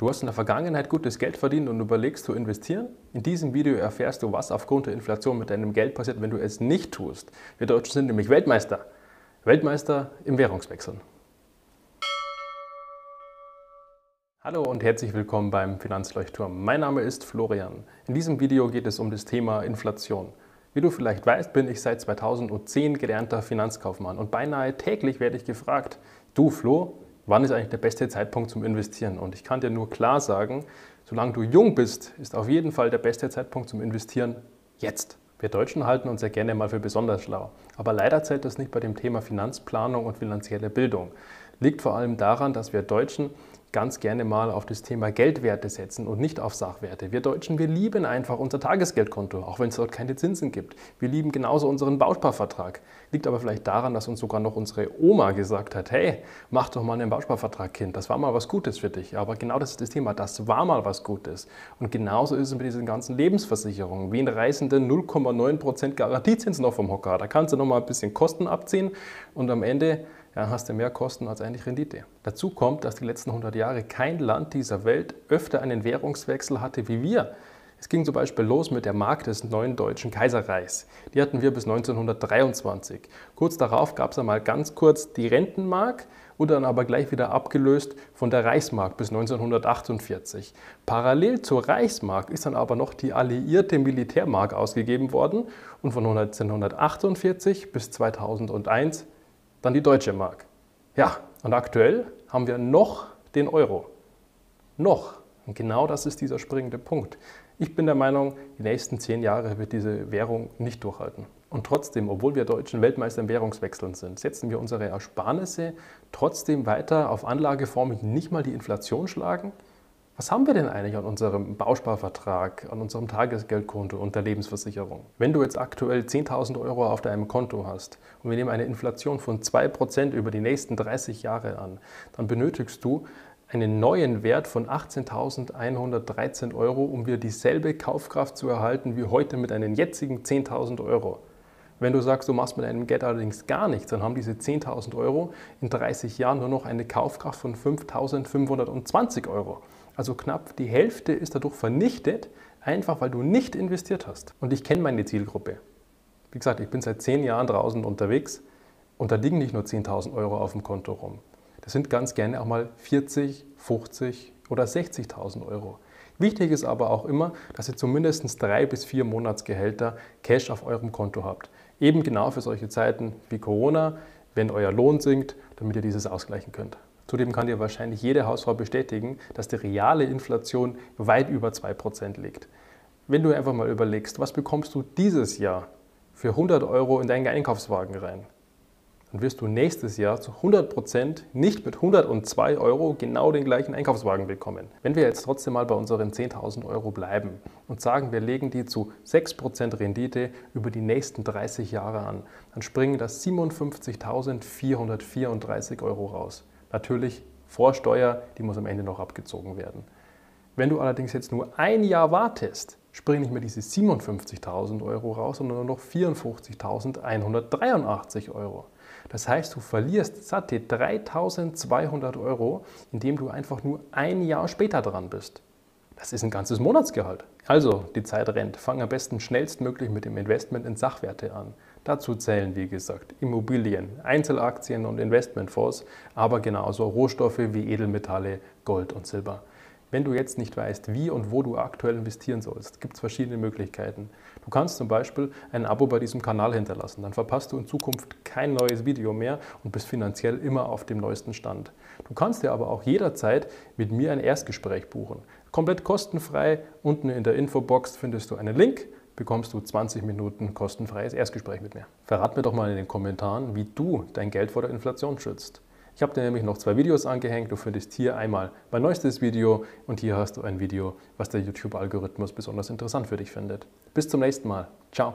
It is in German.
Du hast in der Vergangenheit gutes Geld verdient und überlegst zu investieren? In diesem Video erfährst du, was aufgrund der Inflation mit deinem Geld passiert, wenn du es nicht tust. Wir Deutschen sind nämlich Weltmeister. Weltmeister im Währungswechseln. Hallo und herzlich willkommen beim Finanzleuchtturm. Mein Name ist Florian. In diesem Video geht es um das Thema Inflation. Wie du vielleicht weißt, bin ich seit 2010 gelernter Finanzkaufmann und beinahe täglich werde ich gefragt, du Flo, wann ist eigentlich der beste Zeitpunkt zum Investieren? Und ich kann dir nur klar sagen, solange du jung bist, ist auf jeden Fall der beste Zeitpunkt zum Investieren jetzt. Wir Deutschen halten uns ja gerne mal für besonders schlau. Aber leider zählt das nicht bei dem Thema Finanzplanung und finanzielle Bildung. Liegt vor allem daran, dass wir Deutschen ganz gerne mal auf das Thema Geldwerte setzen und nicht auf Sachwerte. Wir Deutschen, wir lieben einfach unser Tagesgeldkonto, auch wenn es dort keine Zinsen gibt. Wir lieben genauso unseren Bausparvertrag. Liegt aber vielleicht daran, dass uns sogar noch unsere Oma gesagt hat, hey, mach doch mal einen Bausparvertrag, Kind, das war mal was Gutes für dich. Aber genau das ist das Thema, das war mal was Gutes. Und genauso ist es mit diesen ganzen Lebensversicherungen. Wen reißen denn 0,9% Garantiezins noch vom Hocker? Da kannst du noch mal ein bisschen Kosten abziehen und am Ende ja, hast du mehr Kosten als eigentlich Rendite. Dazu kommt, dass die letzten 100 Jahre kein Land dieser Welt öfter einen Währungswechsel hatte wie wir. Es ging zum Beispiel los mit der Mark des neuen deutschen Kaiserreichs. Die hatten wir bis 1923. Kurz darauf gab es einmal ganz kurz die Rentenmark, wurde dann aber gleich wieder abgelöst von der Reichsmark bis 1948. Parallel zur Reichsmark ist dann aber noch die alliierte Militärmark ausgegeben worden und von 1948 bis 2001 dann die deutsche Mark. Ja, und aktuell haben wir noch den Euro. Noch. Und genau das ist dieser springende Punkt. Ich bin der Meinung, die nächsten zehn Jahre wird diese Währung nicht durchhalten. Und trotzdem, obwohl wir Deutschen Weltmeister im Währungswechseln sind, setzen wir unsere Ersparnisse trotzdem weiter auf Anlageformen, die nicht mal die Inflation schlagen, was haben wir denn eigentlich an unserem Bausparvertrag, an unserem Tagesgeldkonto und der Lebensversicherung? Wenn du jetzt aktuell 10.000 Euro auf deinem Konto hast und wir nehmen eine Inflation von 2% über die nächsten 30 Jahre an, dann benötigst du einen neuen Wert von 18.113 Euro, um wieder dieselbe Kaufkraft zu erhalten wie heute mit einen jetzigen 10.000 Euro. Wenn du sagst, du machst mit deinem Geld allerdings gar nichts, dann haben diese 10.000 Euro in 30 Jahren nur noch eine Kaufkraft von 5.520 Euro. Also knapp die Hälfte ist dadurch vernichtet, einfach weil du nicht investiert hast. Und ich kenne meine Zielgruppe. Wie gesagt, ich bin seit zehn Jahren draußen unterwegs und da liegen nicht nur 10.000 Euro auf dem Konto rum. Das sind ganz gerne auch mal 40, 50 oder 60.000 Euro. Wichtig ist aber auch immer, dass ihr zumindest drei bis vier Monatsgehälter Cash auf eurem Konto habt. Eben genau für solche Zeiten wie Corona, wenn euer Lohn sinkt, damit ihr dieses ausgleichen könnt. Zudem kann dir wahrscheinlich jede Hausfrau bestätigen, dass die reale Inflation weit über 2% liegt. Wenn du einfach mal überlegst, was bekommst du dieses Jahr für 100 Euro in deinen Einkaufswagen rein, dann wirst du nächstes Jahr zu 100% nicht mit 102 Euro genau den gleichen Einkaufswagen bekommen. Wenn wir jetzt trotzdem mal bei unseren 10.000 Euro bleiben und sagen, wir legen die zu 6% Rendite über die nächsten 30 Jahre an, dann springen das 57.434 Euro raus. Natürlich vor Steuer, die muss am Ende noch abgezogen werden. Wenn du allerdings jetzt nur ein Jahr wartest, springen nicht mehr diese 57.000 Euro raus, sondern nur noch 54.183 Euro. Das heißt, du verlierst satte 3.200 Euro, indem du einfach nur ein Jahr später dran bist. Das ist ein ganzes Monatsgehalt. Also, die Zeit rennt. Fang am besten schnellstmöglich mit dem Investment in Sachwerte an. Dazu zählen, wie gesagt, Immobilien, Einzelaktien und Investmentfonds, aber genauso Rohstoffe wie Edelmetalle, Gold und Silber. Wenn du jetzt nicht weißt, wie und wo du aktuell investieren sollst, gibt es verschiedene Möglichkeiten. Du kannst zum Beispiel ein Abo bei diesem Kanal hinterlassen. Dann verpasst du in Zukunft kein neues Video mehr und bist finanziell immer auf dem neuesten Stand. Du kannst dir aber auch jederzeit mit mir ein Erstgespräch buchen. Komplett kostenfrei. Unten in der Infobox findest du einen Link bekommst du 20 Minuten kostenfreies Erstgespräch mit mir. Verrat mir doch mal in den Kommentaren, wie du dein Geld vor der Inflation schützt. Ich habe dir nämlich noch zwei Videos angehängt. Du findest hier einmal mein neuestes Video und hier hast du ein Video, was der YouTube-Algorithmus besonders interessant für dich findet. Bis zum nächsten Mal. Ciao.